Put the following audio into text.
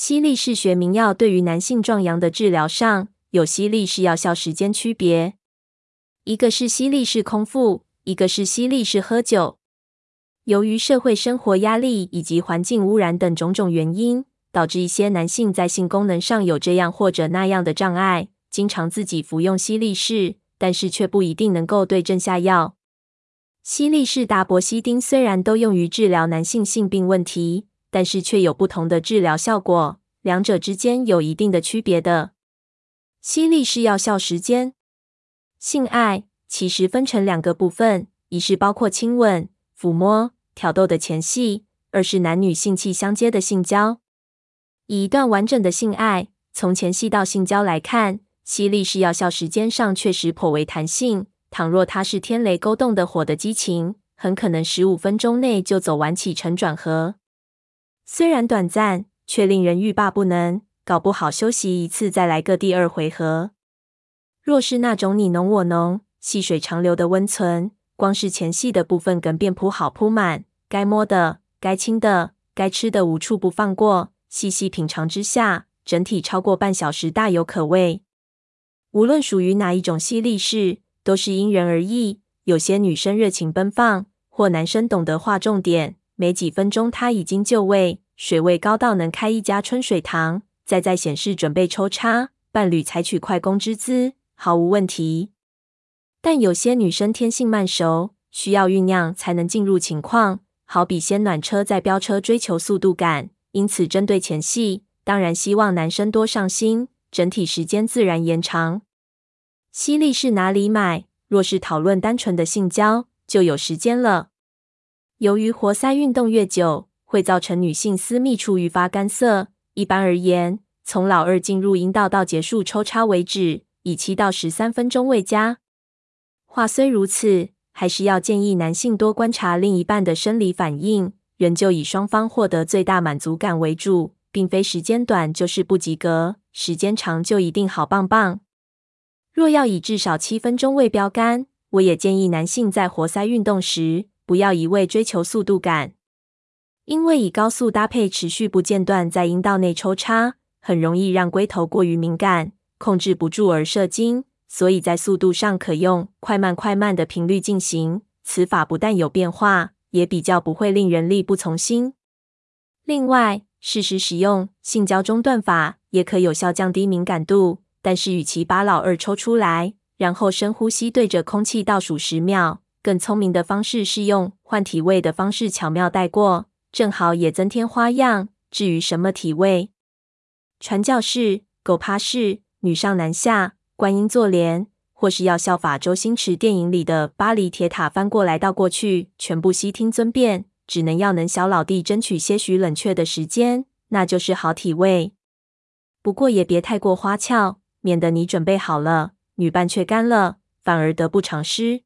犀利士学名药对于男性壮阳的治疗上，有犀利士药效时间区别，一个是犀利士空腹，一个是犀利士喝酒。由于社会生活压力以及环境污染等种种原因，导致一些男性在性功能上有这样或者那样的障碍，经常自己服用犀利士，但是却不一定能够对症下药。犀利士、达博西汀虽然都用于治疗男性性病问题。但是却有不同的治疗效果，两者之间有一定的区别的。犀利是药效时间，性爱其实分成两个部分：一是包括亲吻、抚摸、挑逗的前戏；二是男女性器相接的性交。以一段完整的性爱，从前戏到性交来看，犀利是药效时间上确实颇为弹性。倘若它是天雷勾动的火的激情，很可能十五分钟内就走完起承转合。虽然短暂，却令人欲罢不能，搞不好休息一次再来个第二回合。若是那种你侬我侬、细水长流的温存，光是前戏的部分梗便铺好铺满，该摸的、该亲的、该吃的无处不放过，细细品尝之下，整体超过半小时大有可为。无论属于哪一种犀利式，都是因人而异。有些女生热情奔放，或男生懂得划重点。没几分钟，他已经就位，水位高到能开一家春水堂。再在显示准备抽插，伴侣采取快攻之姿，毫无问题。但有些女生天性慢熟，需要酝酿才能进入情况，好比先暖车再飙车，追求速度感。因此，针对前戏，当然希望男生多上心，整体时间自然延长。犀利是哪里买？若是讨论单纯的性交，就有时间了。由于活塞运动越久，会造成女性私密处愈发干涩。一般而言，从老二进入阴道到结束抽插为止，以七到十三分钟为佳。话虽如此，还是要建议男性多观察另一半的生理反应，仍旧以双方获得最大满足感为主，并非时间短就是不及格，时间长就一定好棒棒。若要以至少七分钟为标杆，我也建议男性在活塞运动时，不要一味追求速度感，因为以高速搭配持续不间断在阴道内抽插，很容易让龟头过于敏感，控制不住而射精。所以在速度上可用快慢快慢的频率进行，此法不但有变化，也比较不会令人力不从心。另外，适时使用性交中断法也可有效降低敏感度，但是与其把老二抽出来，然后深呼吸对着空气倒数十秒。更聪明的方式是用换体位的方式巧妙带过，正好也增添花样。至于什么体位，传教士、狗趴式、女上男下、观音坐莲，或是要效法周星驰电影里的巴黎铁塔翻过来倒过去，全部悉听尊便。只能要能小老弟争取些许冷却的时间，那就是好体位。不过也别太过花俏，免得你准备好了，女伴却干了，反而得不偿失。